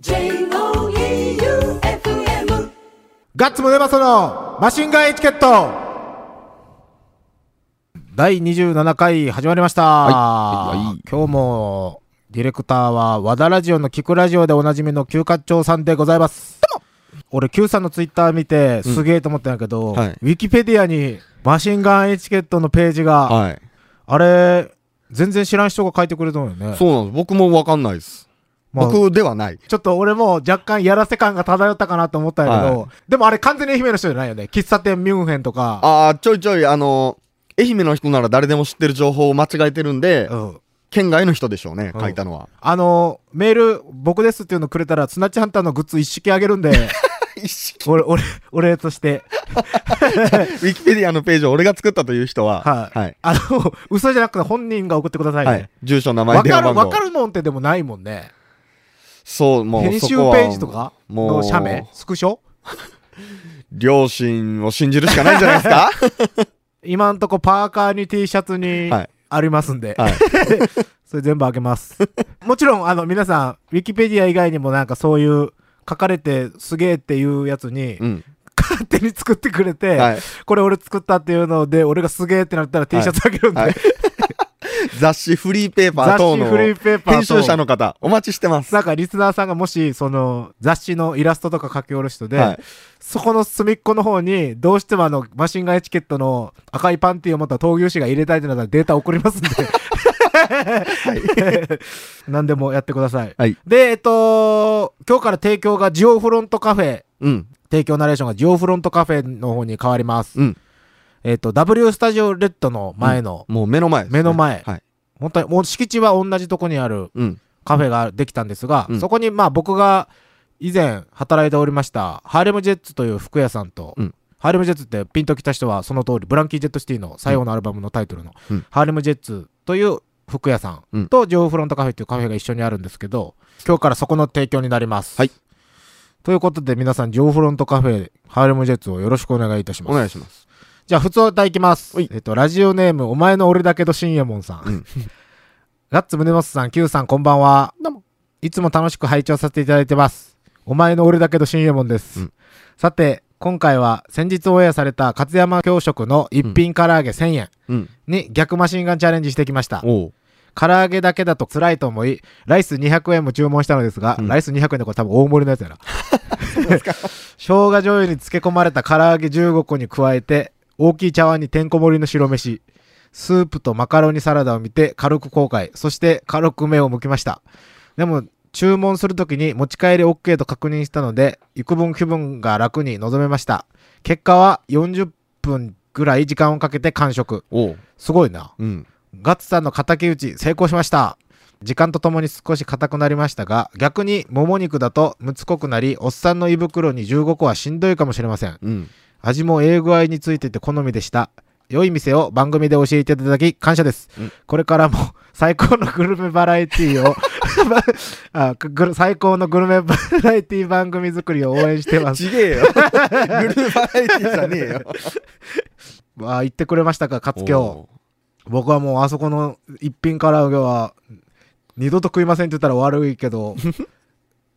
J-O-E-U-F-M ガッツムネマソのマシンガンエチケット。第27回始まりました、はい。はい。今日もディレクターは和田ラジオの聞くラジオでおなじみの旧課長さんでございます。俺 Q さんのツイッター見てすげえと思ったんやけど、はい。ウィキペディアにマシンガンエチケットのページが、はい。あれ全然知らん人が書いてくれたのよね。そうなんです。僕もわかんないです。まあ僕ではない。ちょっと俺も若干やらせ感が漂ったかなと思ったけど、はでもあれ完全に愛媛の人じゃないよね喫茶店ミュンヘンとかああ、ちょいちょい、あの、愛媛の人なら誰でも知ってる情報を間違えてるんで、うん県外の人でしょうね、うん書いたのは。あのメール僕ですっていうのくれたらスナッチハンターのグッズ一式あげるんで。俺俺俺として ウィキペディアのページを俺が作ったという人は、はいはい。あの嘘じゃなくて本人が送ってくださいはいね。住所、名前、わ、かる電話番号。わかるもんってでもないもんねそう、もう編集ページとか？もう。の写メ？スクショ？両親を信じるしかないんじゃないですか？今んとこパーカーに T シャツにはい。ありますんで、はい。それ全部あげます。もちろん、あの、皆さん、ウィキペディア以外にもなんかそういう、書かれてすげえっていうやつに、うん。勝手に作ってくれて、はい。これ俺作ったっていうので、俺がすげえってなったら T シャツあげるんで、はい雑誌、フリーペーパー雑等の誌フリーペーパーと編集者の方、お待ちしてます。なんかリスナーさんがもし、その、雑誌のイラストとか書き下ろし人で、はい。そこの隅っこの方に、どうしてもあの、マシンガンエチケットの赤いパンティを持った闘牛士が入れたいってなったらデータ送りますんで。何でもやってください。はい。で、えっと、今日から提供がジオフロントカフェ、うん。提供ナレーションがジオフロントカフェの方に変わります。うん。えっと、W スタジオレッドの前の、もう目の前ね目の前はい。本当に、もう敷地は同じとこにあるうん。カフェができたんですが、うんそこにまあ僕が以前働いておりました、ハーレムジェッツという服屋さんと、うんハーレムジェッツってピンときた人はその通り、ブランキー・ジェット・シティの最後のアルバムのタイトルの、うんハーレムジェッツという服屋さんとジョーフロントカフェっていうカフェが一緒にあるんですけど、今日からそこの提供になります。はい。ということで皆さん、ジョーフロントカフェ、ハーレムジェッツをよろしくお願いいたします。お願いします。じゃあ、普通歌いきますはい。えっと、ラジオネーム、お前の俺だけど深夜門さん。うん ガッツムネモスさん、Q さん、こんばんは。いつも楽しく拝聴させていただいてます。お前の俺だけど深夜門です。うんさて、今回は先日オンエアされた勝山教食の一品唐揚げ1000円うん。に逆マシンガンチャレンジしてきました。唐揚げだけだと辛いと思い、ライス200円も注文したのですが、うんライス200円でこれ多分大盛りのやつやな。生姜醤油に漬け込まれた唐揚げ15個に加えて、大きい茶碗にてんこ盛りの白飯、スープとマカロニサラダを見て軽く後悔、そして軽く目を向きました。でも、注文するときに持ち帰り OK と確認したので、幾分気分が楽に臨めました。結果は40分ぐらい時間をかけて完食。すごいな。うん。ガッツさんの敵討ち成功しました。時間とともに少し硬くなりましたが、逆にもも肉だとむつこくなり、おっさんの胃袋に15個はしんどいかもしれません。うん。味もええ具合についてて好みでした。良い店を番組で教えていただき感謝です。うんこれからも 最高のグルメバラエティを あ最高のグルメバラエティ番組作りを応援してます。ちげえよ。グルメバラエティじゃねえよ。わあ言ってくれましたか、勝京。お僕はもうあそこの一品唐揚げは二度と食いませんって言ったら悪いけど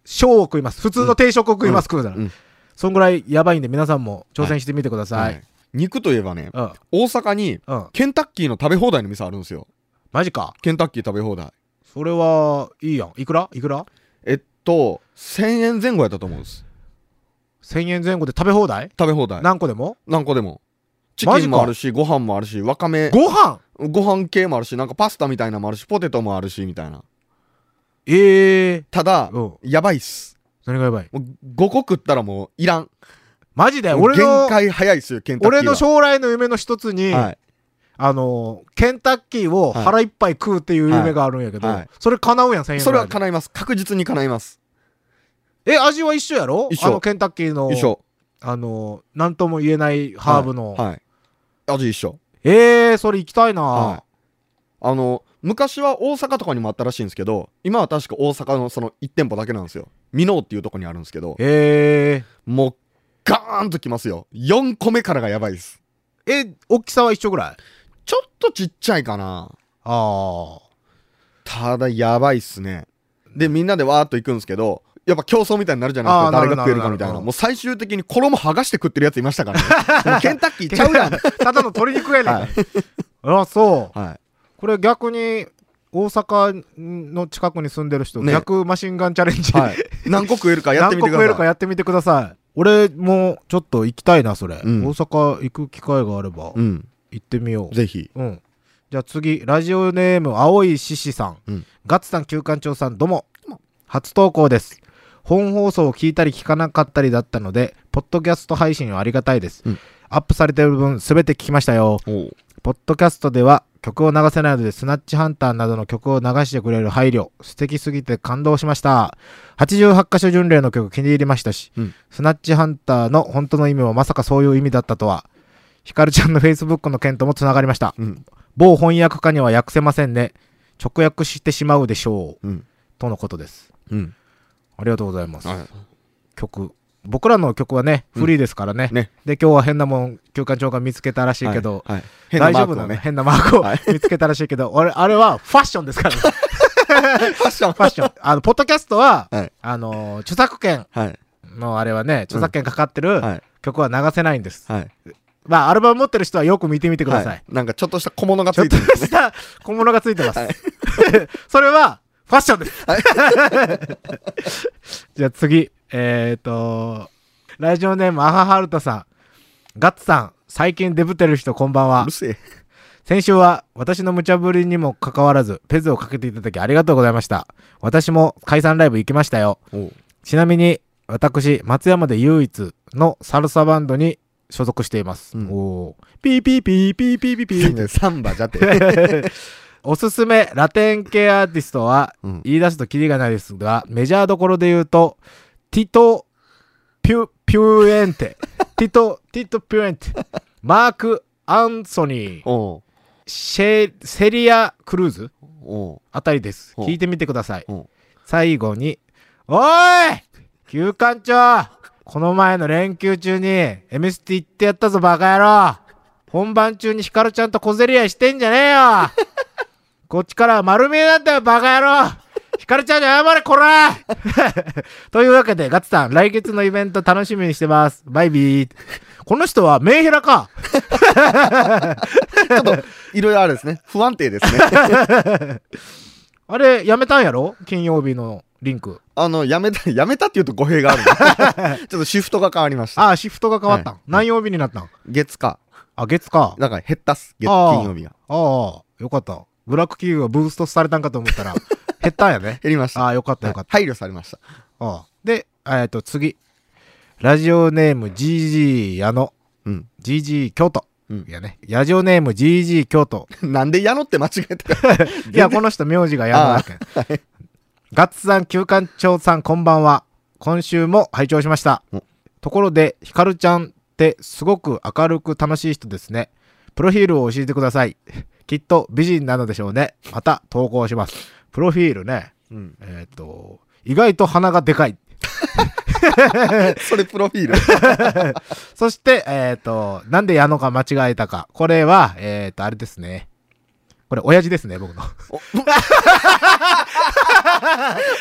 小を食います普通の定食を食います、食うなら、うんそんぐらいやばいんで皆さんも挑戦してみてくだうさい、はい。肉といえばね、うん。大阪にうん。ケンタッキーの食べ放題の店あるんですよ。マジか。ケンタッキー食べ放題。それはいいやん。いくら？いくら？えっと、1000円前後やったと思うんです。1000円前後で食べ放題、食べ放題。何個でも？何個でも。チキンもあるし、ご飯もあるし、わかめ、ご飯？ご飯系もあるし、なんかパスタみたいなのもあるし、ポテトもあるし、みたいな。ええただ、うん。やばいっす。何がやばい？もう5個食ったらもういらん。マジで？俺の限界早いっすよ、ケンタッキーは。俺の将来の夢の一つに、はい。あのケンタッキーを腹いっぱい食うっていう夢があるんやけど、はいはいそれ叶うやん1000円それは叶います。確実に叶います。え味は一緒やろ？一緒あのケンタッキーの一緒。あのなんとも言えないハーブの、はい。はい味一緒。えー、それ行きたいな、はい。あの、昔は大阪とかにもあったらしいんですけど、今は確か大阪のその1店舗だけなんですよ。ミノーっていうとこにあるんですけど、えもう、ガーンときますよ。4個目からがやばいです。ー、え大きさは一緒ぐらい？ちょっとちっちゃいかな。ああただ、やばいっすね。で、みんなでわーっと行くんですけど、やっぱ競争みたいになるじゃないですか。誰が食えるかみたいな。もう最終的に衣剥がして食ってるやついましたからね。ケンタッキーちゃうやん。ただの鶏肉やねん。はいあ、そう。はい。これ逆に、大阪の近くに住んでる人、ね逆マシンガンチャレンジ、はい。何個食えるかやってみてください。何個食えるかやってみてください。俺もちょっと行きたいな、それ。うん大阪行く機会があれば、うん。行ってみよう。ぜひ。うん。じゃあ次、ラジオネーム、青い獅子さん。うんガッツさん、旧館長さん、どうも。初投稿です。本放送を聞いたり聞かなかったりだったので、ポッドキャスト配信はありがたいです。うんアップされてる分、すべて聞きましたよ。ポッドキャストでは曲を流せないので、スナッチハンターなどの曲を流してくれる配慮、素敵すぎて感動しました。88箇所巡礼の曲気に入りましたし、うんスナッチハンターの本当の意味もまさかそういう意味だったとは、ヒカルちゃんの Facebook の件ともつながりました。うん。某翻訳家には訳せませんね。直訳してしまうでしょう。うん。とのことです。うん。ありがとうございます。はい。曲。僕らの曲はね、うんフリーですからね。ね。で、今日は変なもん、休館長が見つけたらしいけど、はい、はい大丈夫なね。変なマークをはい見つけたらしいけど、俺、あれはファッションですからね。ファッション。ファッション。あの、ポッドキャストは、はい。あのー、著作権はい。のあれはね、著作権かかってるはい。曲は流せないんです。はい。まあ、アルバム持ってる人はよく見てみてください。はい。なんかちょっとした小物がつちょっといてるんですね。した小物がついてます。はい それは、ファッションです。じゃあ次、えっ、ー、と、ラジオネーム、アハハルトさん。ガッツさん、最近デブってる人こんばんはうるせえ。先週は私の無茶ぶりにもかかわらず、ペズをかけていただきありがとうございました。私も解散ライブ行きましたよ。ちなみに、私、松山で唯一のサルサバンドに所属しています。うんおーピーピーピーピーピーピーピーねサンバじゃって。おすすめラテン系アーティストはうん言い出すとキリがないですが、メジャーどころで言うと、ティト・ピュ、ピュエンテ、ティト、ティト・ピュエンテ、マーク・アンソニー、シェ、セリア・クルーズあたりです。聞いてみてください。最後に、おーい!休館長!この前の連休中に MST 行ってやったぞバカ野郎!本番中にヒカルちゃんと小競り合いしてんじゃねえよ! こっちからは丸見えなんだよバカ野郎ヒカルちゃんに謝れこら というわけでガッツさん来月のイベント楽しみにしてますバイビーこの人はメンヘラか ちょっと、いろいろあるですね。不安定ですね。あれやめたんやろ？金曜日のリンクあの、やめた、やめたっていうと語弊があるねちょっとシフトが変わりました。ああシフトが変わったん、はい何曜日になったん？月か。あ月かだから減ったっす。月、金曜日が。ああ、よかった。ブラック企業がブーストされたんかと思ったら、減ったんやね。減りました。ああ、よかったよかった。はい配慮されました。ああで、えっと、次。ラジオネーム GG 矢野。うん。GG 京都。うんいやね。ラジオネーム GG 京都。なんで矢野って間違えた？か。いや、この人名字が矢野だけん。ガッツさん、旧館長さん、こんばんは。今週も拝聴しましたお。ところで、ヒカルちゃんってすごく明るく楽しい人ですね。プロフィールを教えてください。きっと美人なのでしょうね。また投稿します。プロフィールね。うん。えっ、と、意外と鼻がでかい。それプロフィール？そして、えっ、と、なんで矢野が間違えたか。これは、えっ、と、あれですね。これ、親父ですね、僕の。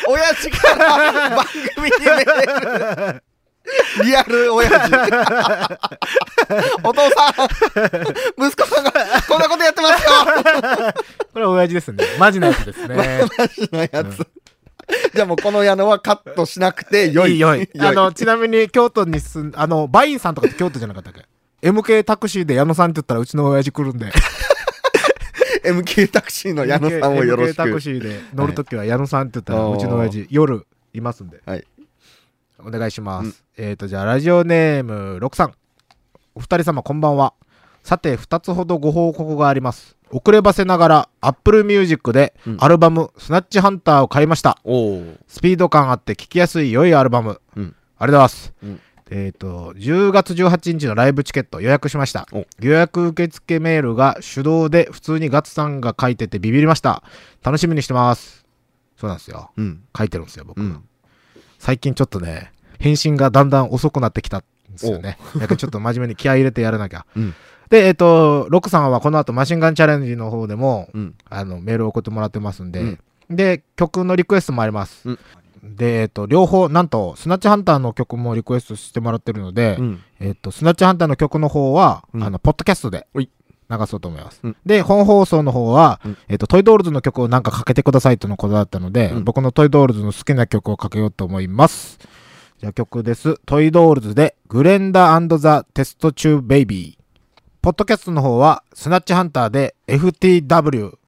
親父から番組にメール。リアル親父。お父さん、息子さんがこんなことやってますよ。これ、親父ですね。マジなやつですね。マジなやつ。じゃあもうこの矢野はカットしなくてよい。よい。あの、ちなみに京都に住ん、あの、バインさんとかって京都じゃなかったっけ ?MK タクシーで矢野さんって言ったらうちの親父来るんで。MK タクシーの矢野さんをよろし MK タクく。シーで乗るときは矢野さんって言ったらはいうちの親父夜いますんで。はい。お願いします。うんえっ、と、じゃあ、ラジオネーム6さん。お二人様こんばんは。さて、二つほどご報告があります。遅ればせながら、Apple Music でうんアルバム、スナッチハンターを買いました。スピード感あって聴きやすい良いアルバム。うんありがとうございます。うんえっ、と、10月18日のライブチケット予約しましたお。予約受付メールが手動で普通にガッツさんが書いててビビりました。楽しみにしてます。そうなんですよ。うん。書いてるんですよ、僕。うん。最近ちょっとね、返信がだんだん遅くなってきたんですよね。だからちょっと真面目に気合い入れてやらなきゃ。うんで、えっ、と、ロックさんはこの後マシンガンチャレンジの方でも、うん。あの、メールを送ってもらってますんで、うんで、曲のリクエストもあります。うんで、えっと、両方、なんと、スナッチハンターの曲もリクエストしてもらってるので、うん。えっと、スナッチハンターの曲の方は、うんあの、ポッドキャストで流そうと思います。うんで、本放送の方は、うんえっと、トイドールズの曲をなんかかけてくださいとのことだったので、うん僕のトイドールズの好きな曲をかけようと思います。じゃあ曲です。トイドールズで、グレンダザ・テストチュー・ベイビー。ポッドキャストの方は、スナッチハンターで FTW。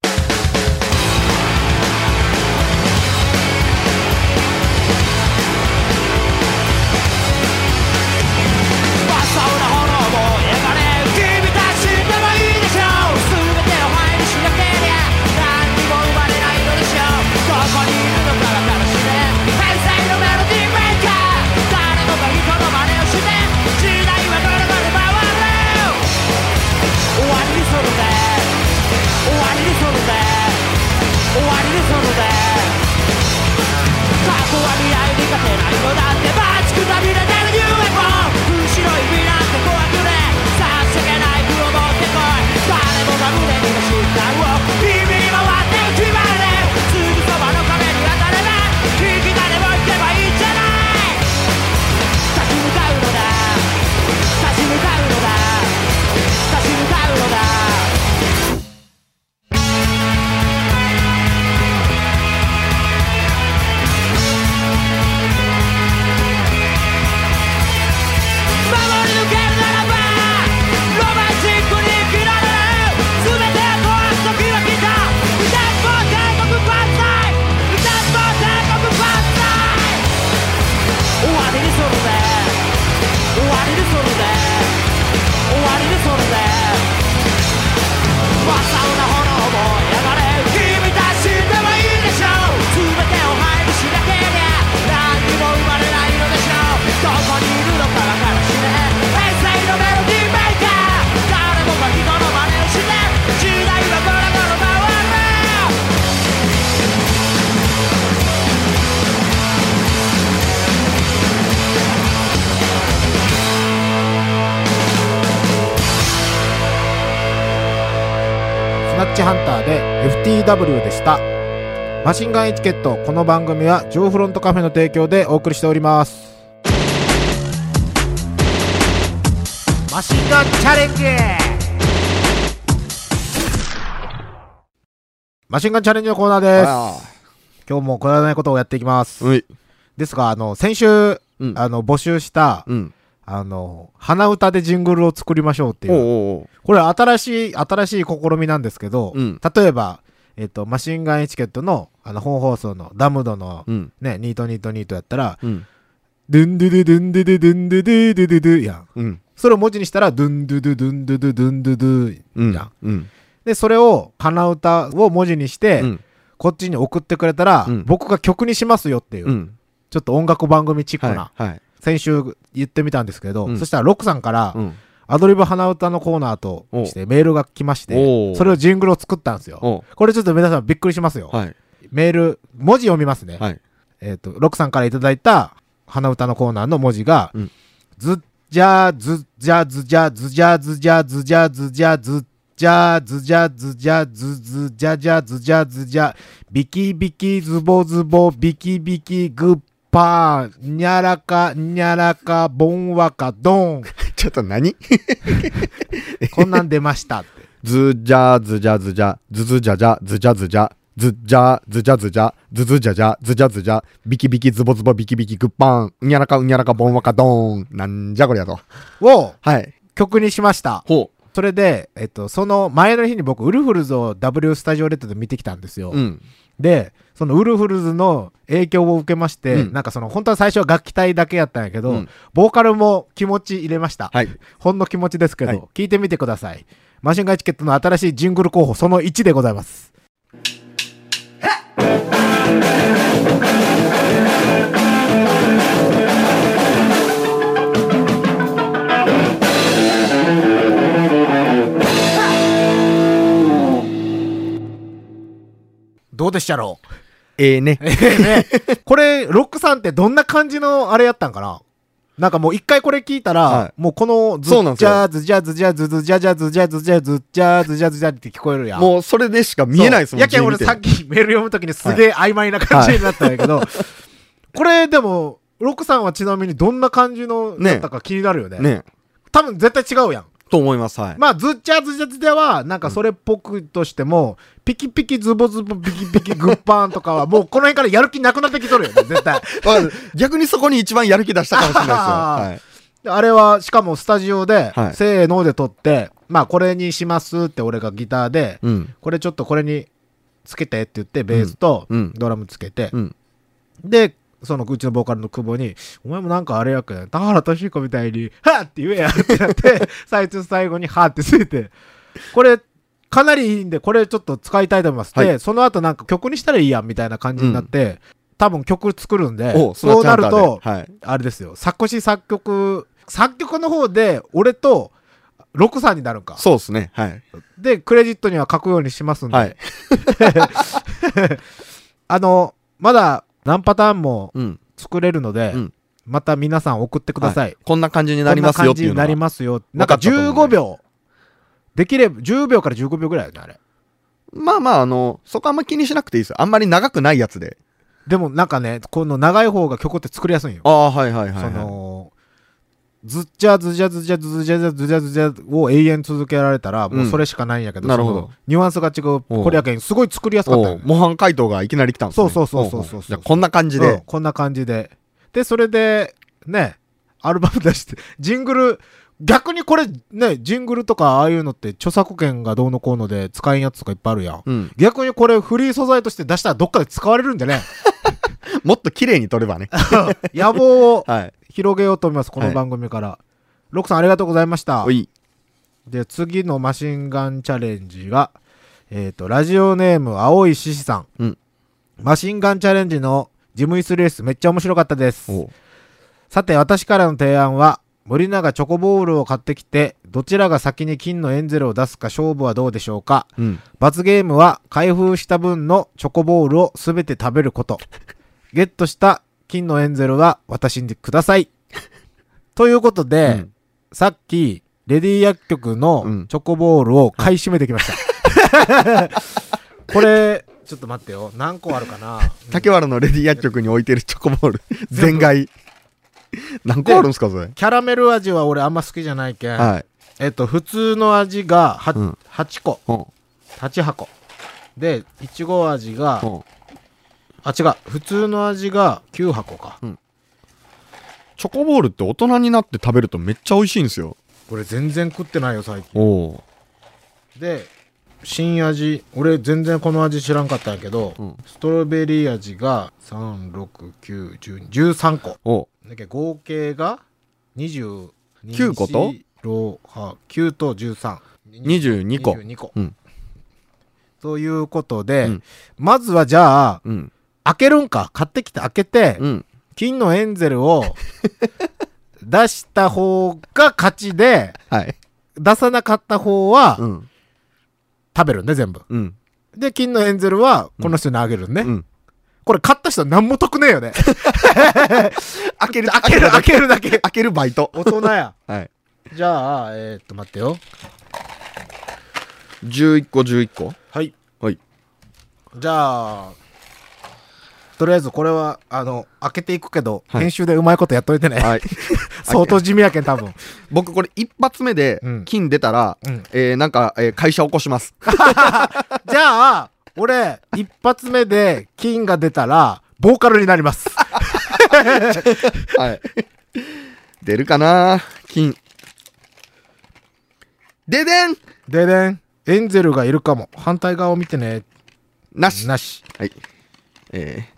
ハンターで FTW でした。マシンガンエチケット、この番組はジョーフロントカフェの提供でお送りしております。マシンガンチャレンジマシンガンチャレンジのコーナーです。あ今日もくだらないことをやっていきます。ですが、あの、先週、うん。あの、募集した、うん。あの、鼻歌でジングルを作りましょうっていうおうおうこれ新しい、新しい試みなんですけど、うん例えば、えっ、と、マシンガンエチケットの、あの、本放送のダムドの、うん。ね、ニートニートニートやったら、うん。ドゥンドゥドゥドゥンドゥドゥドゥンドゥドゥドゥドゥドゥやん。うん。それを文字にしたら、ドゥンドゥドゥドゥンドゥドゥドゥンドゥドゥうん。やん。うん。で、それを、鼻歌を文字にして、うん。こっちに送ってくれたら、うん僕が曲にしますよっていう、うん。ちょっと音楽番組チックな、はい。はい。先週言ってみたんですけど、うんそしたらロックさんから、うん。アドリブ鼻歌のコーナーとしてメールが来まして、それをジングルを作ったんですよ。これちょっと皆さんびっくりしますよ。はい。メール、文字読みますね。はい。えっ、と、ロックさんからいただいた鼻歌のコーナーの文字が、うんずっじゃーずっじゃずじゃずじゃずじゃずじゃずじゃずっじゃずじゃずじゃずずじゃじゃずじゃずじゃビキビキズボズボビキビキグッパーにゃらかにゃらかボンワカドン ちょっと何？こんなん出ましたって。ずじゃずじゃずじゃ、ずずじゃじゃ、ずじゃずじゃ、ずじゃずじゃずじゃ、ずずじゃじゃ、ずじゃずじゃ、ビキビキズボズボビキビキグッパン、うにゃらかうにゃらかボンワカドーン。なんじゃこりゃと。をはい。曲にしました。ほそれで、えっと、その前の日に僕、ウルフルズを W スタジオレッドで見てきたんですよ。う。うん。で、そのウルフルズの影響を受けまして、うんなんかその、本当は最初は楽器隊だけやったんやけど、うんボーカルも気持ち入れました。はい。ほんの気持ちですけど、はい聞いてみてください。マシンガンエチケットの新しいジングル候補、その1でございます。どうでしたろう？ええね。ね、これ、ロックさんってどんな感じのあれやったんかな？なんかもう一回これ聞いたら、はい。もうこのズッそうなんですよ。ジャーズジャーズジャーズズジャジャズジャズジャズジャズジャズジャって聞こえるやん。もうそれでしか見えないですもんそう。やけん俺さっきメール読むときにすげえ曖昧な感じになったんやけど、これでも、ロクさんはちなみにどんな感じのねだったか気になるよね。ね。多分絶対違うやん。と思います。はい。まあ、ずっちゃずちゃずでは、なんかそれっぽくとしても、ピキピキズボズボピキピキグッパーンとかは、もうこの辺からやる気なくなってきとるよね、絶対。まあ逆にそこに一番やる気出したかもしれないですよ。はい。であれは、しかもスタジオで、はいせーので撮って、まあ、これにしますって俺がギターで、うん。これちょっとこれにつけてって言って、ベースとうんうんドラムつけて、うん。で、そのうちのボーカルの久保に、お前もなんかあれやけん、田原俊彦みたいに、はっって言えやってなって、最初最後にはってついて、これ、かなりいいんで、これちょっと使いたいと思います。はいで、その後なんか曲にしたらいいやんみたいな感じになって、多分曲作るんでお、そうなると、はい。あれですよ、作詞作曲、作曲の方で、俺と、ロクさんになるんか。そうですね。はい。で、クレジットには書くようにしますんで、はい。あの、まだ何パターンもうん。作れるので、うんまた皆さん送ってください。こんな感じになりますよっていうのがこんな感じになりますよ。なんか分かったと思うんで15秒。できれば、10秒から15秒ぐらいよね、あれ。まあまあ、あの、そこあんま気にしなくていいですよ。あんまり長くないやつで。でもなんかね、この長い方が曲って作りやすいんよ。ああ、はいはいはい、はい。その、ずっちゃずじゃずじゃずじゃずじゃずじゃを永遠続けられたら、もうそれしかないんやけど、なるほどニュアンスが違う。これやけん、すごい作りやすかったよね、模範解答がいきなり来たんですね。そうそうそうそうそうこんな感じで。うんこんな感じで。で、それで、ね、アルバム出して、ジングル、逆にこれ、ね、ジングルとかああいうのって著作権がどうのこうので使えんやつとかいっぱいあるやん。うん。逆にこれフリー素材として出したらどっかで使われるんでね、もっと綺麗に撮ればね。野望を はい。広げようと思います、この番組から。ロックさんありがとうございました。で、次のマシンガンチャレンジが、えっ、と、ラジオネーム、青い獅子さん。うんマシンガンチャレンジのジムイスレースめっちゃ面白かったです。さて、私からの提案は、森永チョコボールを買ってきて、どちらが先に金のエンゼルを出すか勝負はどうでしょうかうん。罰ゲームは、開封した分のチョコボールをすべて食べること。ゲットした金のエンゼルは私にください。ということで、うんさっき、レディ薬局のうんチョコボールを買い占めてきました。これ、ちょっと待ってよ。何個あるかな？竹原のレディ薬局に置いてるチョコボール。全買い。何個あるんですか、それ？キャラメル味は俺あんま好きじゃないけん。はい。えっと、普通の味が 8,、うん8個。うん8箱。で、いちご味が、うんあ、違う。普通の味が9箱か。チョコボールって大人になって食べるとめっちゃ美味しいんですよ。これ全然食ってないよ、最近。で、新味。俺全然この味知らんかったんやけど、うんストロベリー味が3、6、9、10、13個。おだ合計が20 9個と？6 9と13。22個。22個。うんということで、うんまずはじゃあ、うん。開けるんか？買ってきて開けて、うん。金のエンゼルを出した方が勝ちで、はい。出さなかった方はうん。食べるんね、全部。うん。で、金のエンゼルはこの人にあげるんね。うん。これ買った人何も得ねえよね。開ける、開ける、開けるだけ。開けるバイト。大人や。はい。じゃあ、えー、っと、待ってよ。11個、11個？はい。はい。じゃあ、とりあえずこれは、あの、開けていくけど、はい編集でうまいことやっといてね。はい。相当地味やけん、多分。僕これ一発目でうん金出たら、うんえー、なんか、えー会社起こします。じゃあ、俺、一発目で金が出たら、ボーカルになります。はい。出るかな？金。ででんででん、エンゼルがいるかも。反対側を見てね。なし。なし。はい。えー、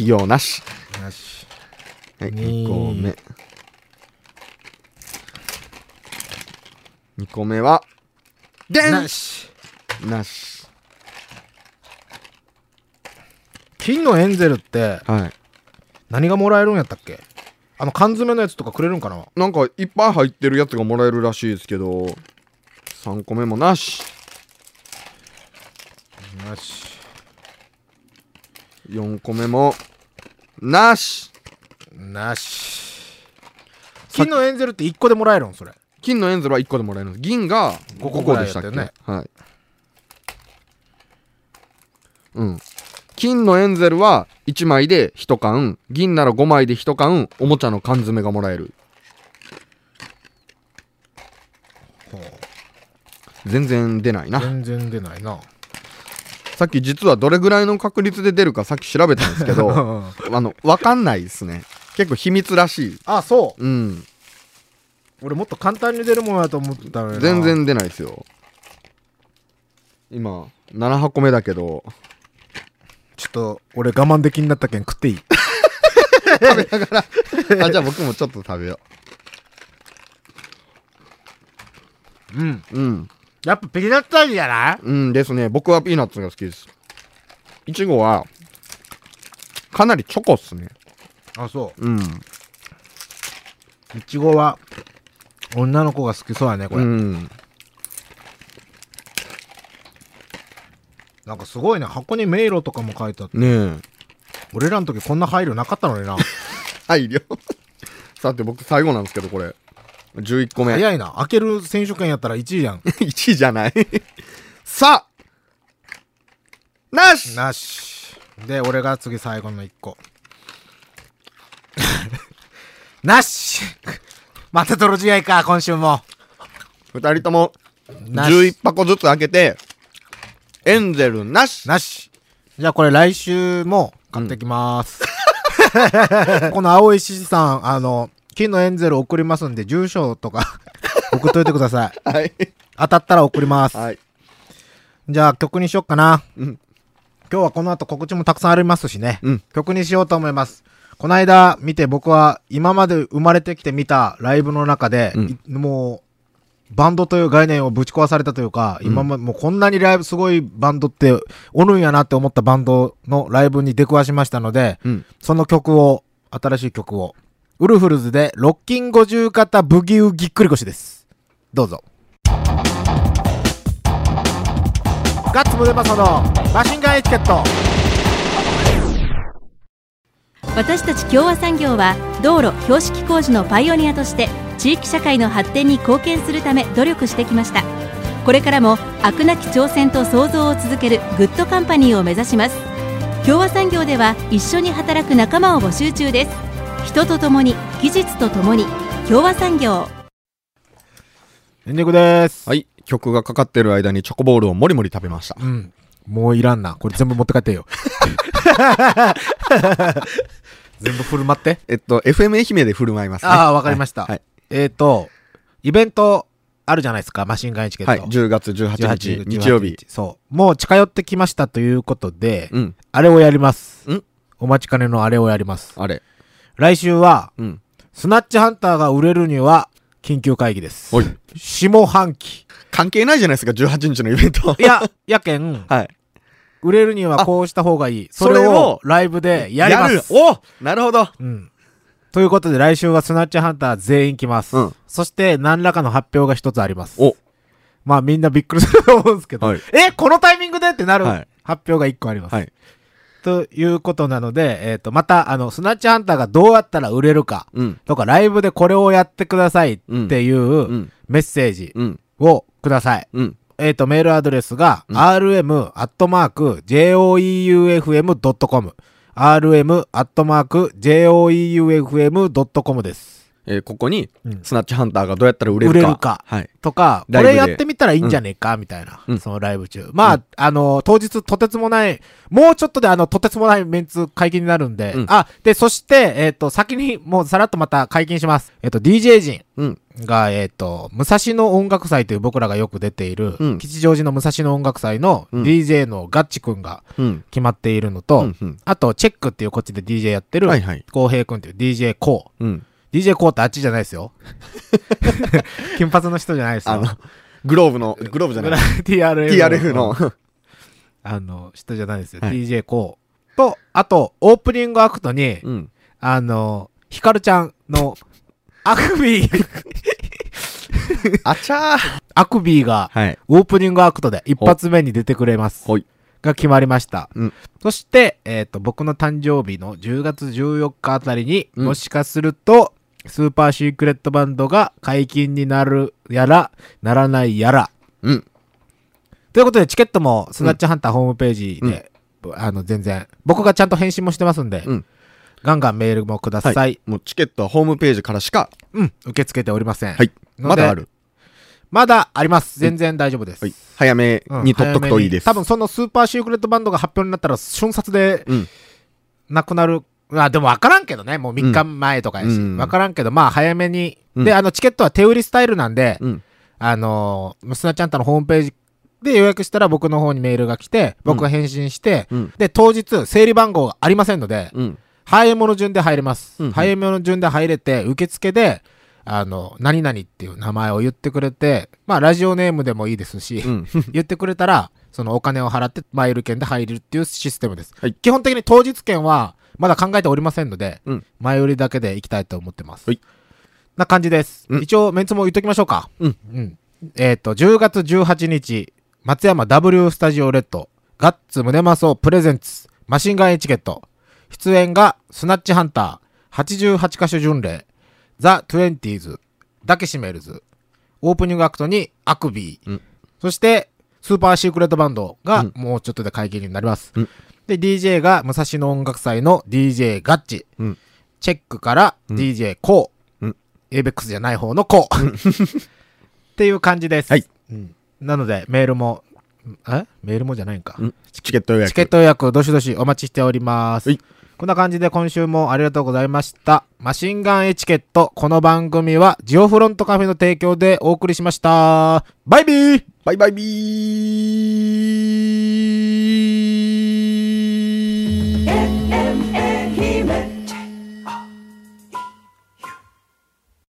企業なし。なし。はい、に2個目。2個目は、でんなし。なし。金のエンゼルって、はい。何がもらえるんやったっけ？あの、缶詰のやつとかくれるんかな？なんかいっぱい入ってるやつがもらえるらしいですけど、3個目もなし。なし。4個目も、なし。なし。金のエンゼルって1個でもらえるん？それ。金のエンゼルは1個でもらえるんです。銀が5五個個でしたっけ？ねはい。うん。金のエンゼルは1枚で1缶、銀なら5枚で1缶、おもちゃの缶詰がもらえる。全然出ないな。全然出ないな。さっき実はどれぐらいの確率で出るかさっき調べたんですけど、あの、わかんないですね。結構秘密らしい。あ、そう。うん。俺もっと簡単に出るものだと思ってたのにな。全。然出ないですよ。今、7箱目だけど、ちょっと、俺我慢できになったけん食っていい？あ、じゃあ僕もちょっと食べようん。う。うん。やっぱピーナッツ味じゃない？うんですね。僕はピーナッツが好きです。いちごは、かなりチョコっすね。あ、そうん。う。いちごは、女の子が好きそうやね、これ。うん。なんかすごいね。箱に迷路とかも書いてあって。ねえ。俺らの時こんな配慮なかったのにな。配慮？さて僕最後なんですけど、これ。11個目。早いな。開ける選手権やったら1位やん。1位じゃない。さあなしなし。で、俺が次最後の1個。なしまた泥試合か、今週も。二人ともなし11箱ずつ開けて、エンゼルなしなし。じゃあこれ来週も買ってきます。この青い獅子さん、あの、金のエンゼル送りますんで、住所とか 送っといてください。はい。当たったら送ります。はい。じゃあ曲にしよっかな。うん今日はこの後告知もたくさんありますしね。うん曲にしようと思います。この間見て僕は今まで生まれてきて見たライブの中で、うんいもう、バンドという概念をぶち壊されたというか、うん今までもうこんなにライブすごいバンドっておるんやなって思ったバンドのライブに出くわしましたので、うん。その曲を、新しい曲を、ウルフルズでロッキン50型ブギウぎっくり腰です。どうぞ。ガッツムデパソのマシンガンエチケット。私たち共和産業は道路標識工事のパイオニアとして地域社会の発展に貢献するため努力してきましたこれからも飽くなき挑戦と創造を続けるグッドカンパニーを目指します共和産業では一緒に働く仲間を募集中です人とともに技術とともに共和産業エンディングです。はい。曲がかかってる間にチョコボールをもりもり食べました。うん。もういらんな。これ全部持って帰ってよ。全部振る舞って。えっと、FM 愛媛で振る舞いますね。ああ、わかりました。はい。えっ、ー、と、イベントあるじゃないですか。マシンガンエチケット。はい。10月18日、日曜日。。そう。もう近寄ってきましたということで、うん。あれをやります。んお待ちかねのあれをやります。あれ。来週は、うん。スナッチハンターが売れるには、緊急会議です。下半期。関係ないじゃないですか、18日のイベント。いや、やけん、はい。売れるにはこうした方がいい。それををライブでやります。おなるほど。うん。ということで来週はスナッチハンター全員来ます。うんそして何らかの発表が一つあります。おまあみんなびっくりすると思うんですけど、はいえ、このタイミングでってなるはい発表が一個あります。はい。ということなので、えっ、と、また、あの、スナッチハンターがどうやったら売れるか、うん。とか、ライブでこれをやってくださいっていううんメッセージうん。をください。うん。えっ、と、メールアドレスが、うん rm.joeufm.com。rm.joeufm.com です。えーここにうん、スナッチハンターがどうやったら売れるか。はい。とか、これやってみたらいいんじゃねえか、みたいな、うんそのライブ中。まあ、あの、当日とてつもない、もうちょっとであの、とてつもないメンツ解禁になるんで、うんあ、で、そして、えっ、と、先にもうさらっとまた解禁します。えっ、と、DJ 陣うん。が、えっ、と、武蔵野音楽祭という僕らがよく出ている、うん吉祥寺の武蔵野音楽祭のうん DJ のガッチくんがうん。決まっているのと、うんうんあと、チェックっていうこっちで DJ やってる、はいはい。浩平くんっていう DJ コー。うん。DJ コーってあっちじゃないですよ。金髪の人じゃないですよ。あの、グローブの、グローブじゃない。TRF TRF の。あの、人じゃないですよ。はい DJ コー。と、あと、オープニングアクトに、うん。あの、ヒカルちゃんの、アクビー、あちゃー。アクビーが、はい。オープニングアクトで一発目に出てくれます。が決まりました。うんそして、えっ、と、僕の誕生日の10月14日あたりに、うんもしかすると、スーパーシークレットバンドが解禁になるやら、ならないやら。うん。ということで、チケットもスナッチハンターホームページであの、全然。僕がちゃんと返信もしてますんで、うんガンガンメールもください。はい。もうチケットはホームページからしか、うん、受け付けておりません。はい。まだある。まだあります。全然大丈夫です。はい。早めうんに取っとくといいです。多分そのスーパーシークレットバンドが発表になったら瞬殺でうん。なくなる。あ、でも分からんけどね。もう3日前とかやし。うん分からんけど、まあ早めに。うんで、あの、チケットは手売りスタイルなんで、うん。あのー、むすなちゃんとのホームページで予約したら僕の方にメールが来て、僕が返信して、うん。で、当日、整理番号がありませんので、うん。早いもの順で入れます。早いもの順で入れて、受付で、あの、何々っていう名前を言ってくれて、まあ、ラジオネームでもいいですし、うん。言ってくれたら、そのお金を払ってマイル券で入れるっていうシステムです。はい基本的に当日券はまだ考えておりませんので、うん前売りだけで行きたいと思ってます。はいな感じです。うん一応、メンツも言っときましょうか。うん。えっ、と、10月18日、松山 W スタジオレッド、ガッツムネマソプレゼンツ、マシンガンエチケット。出演が、スナッチハンター、88カ所巡礼、ザ・トゥエンティーズ、ダケシメルズ、オープニングアクトにアクビー、うんそして、スーパーシークレットバンドがうんもうちょっとで解禁になります。うんで、DJ が武蔵野音楽祭の DJ ガッチ。うんチェックからうん DJ コー。うん ABEX じゃない方のコー。っていう感じです。はいうんなので、メールも、え？メールもじゃないんか。うんチケット予約。チケット予約、どしどしお待ちしております。はいこんな感じで今週もありがとうございました。マシンガンエチケット。この番組はジオフロントカフェの提供でお送りしました。バイビーバイバイビー